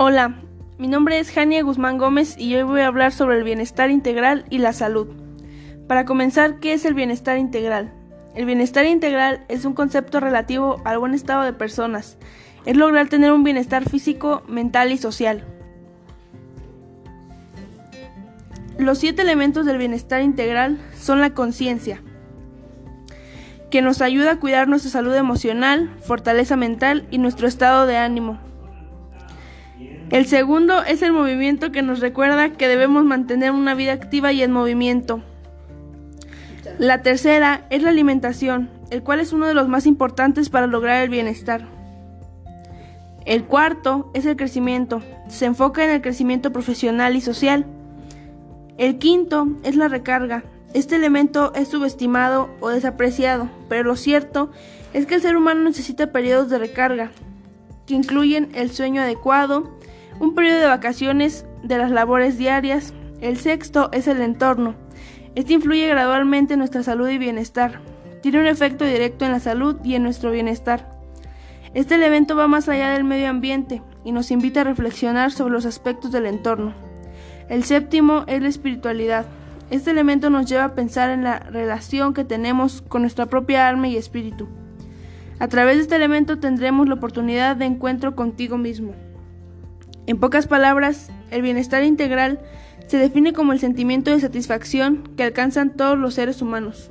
Hola, mi nombre es Jania Guzmán Gómez y hoy voy a hablar sobre el bienestar integral y la salud. Para comenzar, ¿qué es el bienestar integral? El bienestar integral es un concepto relativo al buen estado de personas. Es lograr tener un bienestar físico, mental y social. Los siete elementos del bienestar integral son la conciencia, que nos ayuda a cuidar nuestra salud emocional, fortaleza mental y nuestro estado de ánimo. El segundo es el movimiento que nos recuerda que debemos mantener una vida activa y en movimiento. La tercera es la alimentación, el cual es uno de los más importantes para lograr el bienestar. El cuarto es el crecimiento, se enfoca en el crecimiento profesional y social. El quinto es la recarga, este elemento es subestimado o desapreciado, pero lo cierto es que el ser humano necesita periodos de recarga, que incluyen el sueño adecuado, un periodo de vacaciones de las labores diarias. El sexto es el entorno. Este influye gradualmente en nuestra salud y bienestar. Tiene un efecto directo en la salud y en nuestro bienestar. Este elemento va más allá del medio ambiente y nos invita a reflexionar sobre los aspectos del entorno. El séptimo es la espiritualidad. Este elemento nos lleva a pensar en la relación que tenemos con nuestra propia alma y espíritu. A través de este elemento tendremos la oportunidad de encuentro contigo mismo. En pocas palabras, el bienestar integral se define como el sentimiento de satisfacción que alcanzan todos los seres humanos.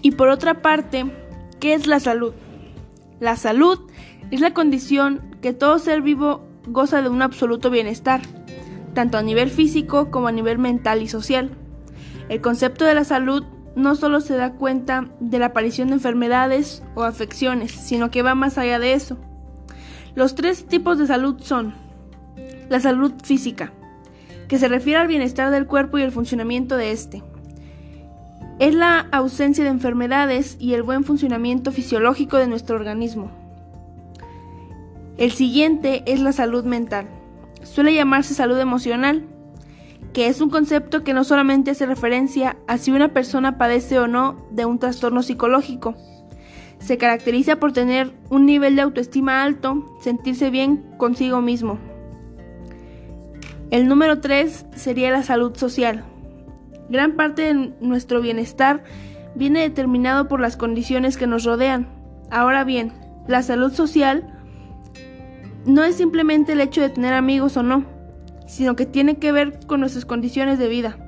Y por otra parte, ¿qué es la salud? La salud es la condición que todo ser vivo goza de un absoluto bienestar, tanto a nivel físico como a nivel mental y social. El concepto de la salud no solo se da cuenta de la aparición de enfermedades o afecciones, sino que va más allá de eso. Los tres tipos de salud son la salud física, que se refiere al bienestar del cuerpo y el funcionamiento de éste. Es la ausencia de enfermedades y el buen funcionamiento fisiológico de nuestro organismo. El siguiente es la salud mental. Suele llamarse salud emocional, que es un concepto que no solamente hace referencia a si una persona padece o no de un trastorno psicológico, se caracteriza por tener un nivel de autoestima alto, sentirse bien consigo mismo. El número 3 sería la salud social. Gran parte de nuestro bienestar viene determinado por las condiciones que nos rodean. Ahora bien, la salud social no es simplemente el hecho de tener amigos o no, sino que tiene que ver con nuestras condiciones de vida.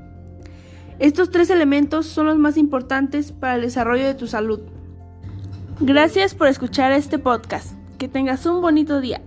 Estos tres elementos son los más importantes para el desarrollo de tu salud. Gracias por escuchar este podcast. Que tengas un bonito día.